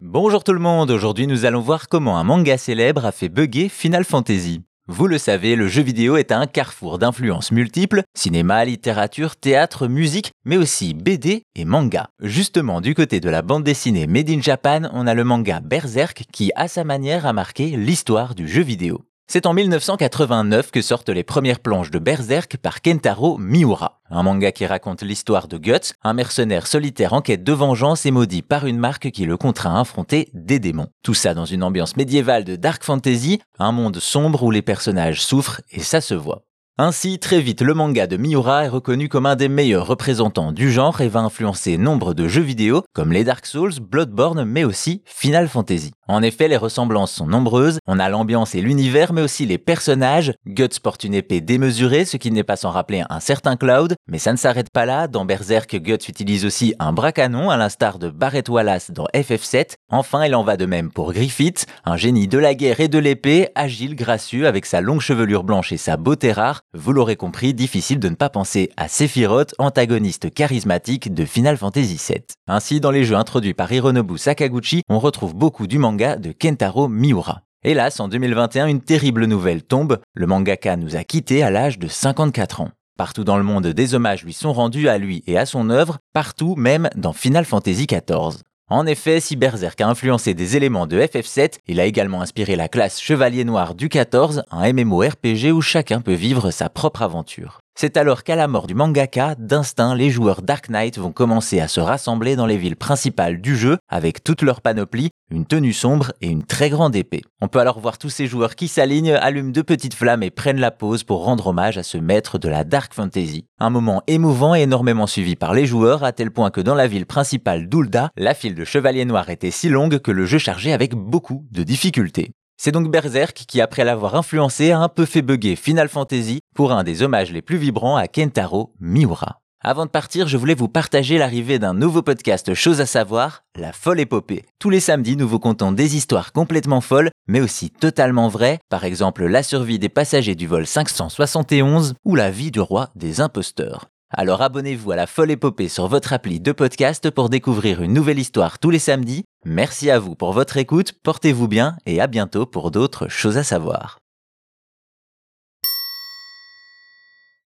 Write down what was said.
Bonjour tout le monde, aujourd'hui nous allons voir comment un manga célèbre a fait bugger Final Fantasy. Vous le savez, le jeu vidéo est un carrefour d'influences multiples, cinéma, littérature, théâtre, musique, mais aussi BD et manga. Justement, du côté de la bande dessinée Made in Japan, on a le manga Berserk qui, à sa manière, a marqué l'histoire du jeu vidéo. C'est en 1989 que sortent les premières planches de Berserk par Kentaro Miura, un manga qui raconte l'histoire de Guts, un mercenaire solitaire en quête de vengeance et maudit par une marque qui le contraint à affronter des démons. Tout ça dans une ambiance médiévale de dark fantasy, un monde sombre où les personnages souffrent et ça se voit. Ainsi, très vite, le manga de Miura est reconnu comme un des meilleurs représentants du genre et va influencer nombre de jeux vidéo comme les Dark Souls, Bloodborne, mais aussi Final Fantasy. En effet, les ressemblances sont nombreuses, on a l'ambiance et l'univers, mais aussi les personnages. Guts porte une épée démesurée, ce qui n'est pas sans rappeler un certain Cloud, mais ça ne s'arrête pas là, dans Berserk, Guts utilise aussi un bras canon, à l'instar de Barrett Wallace dans FF7. Enfin, il en va de même pour Griffith, un génie de la guerre et de l'épée, agile, gracieux, avec sa longue chevelure blanche et sa beauté rare. Vous l'aurez compris, difficile de ne pas penser à Sephiroth, antagoniste charismatique de Final Fantasy VII. Ainsi, dans les jeux introduits par Hironobu Sakaguchi, on retrouve beaucoup du manga de Kentaro Miura. Hélas, en 2021, une terrible nouvelle tombe. Le mangaka nous a quittés à l'âge de 54 ans. Partout dans le monde, des hommages lui sont rendus à lui et à son œuvre, partout même dans Final Fantasy XIV. En effet, si Berserk a influencé des éléments de FF7, il a également inspiré la classe Chevalier Noir du 14, un MMORPG où chacun peut vivre sa propre aventure. C'est alors qu'à la mort du mangaka, d'instinct, les joueurs Dark Knight vont commencer à se rassembler dans les villes principales du jeu avec toute leur panoplie, une tenue sombre et une très grande épée. On peut alors voir tous ces joueurs qui s'alignent, allument de petites flammes et prennent la pause pour rendre hommage à ce maître de la Dark Fantasy. Un moment émouvant et énormément suivi par les joueurs à tel point que dans la ville principale d'Ulda, la file de chevaliers noirs était si longue que le jeu chargeait avec beaucoup de difficultés. C'est donc Berserk qui, après l'avoir influencé, a un peu fait bugger Final Fantasy pour un des hommages les plus vibrants à Kentaro Miura. Avant de partir, je voulais vous partager l'arrivée d'un nouveau podcast Chose à savoir, La folle épopée. Tous les samedis, nous vous contons des histoires complètement folles, mais aussi totalement vraies, par exemple la survie des passagers du vol 571 ou la vie du roi des imposteurs. Alors abonnez-vous à la folle épopée sur votre appli de podcast pour découvrir une nouvelle histoire tous les samedis. Merci à vous pour votre écoute, portez-vous bien et à bientôt pour d'autres choses à savoir.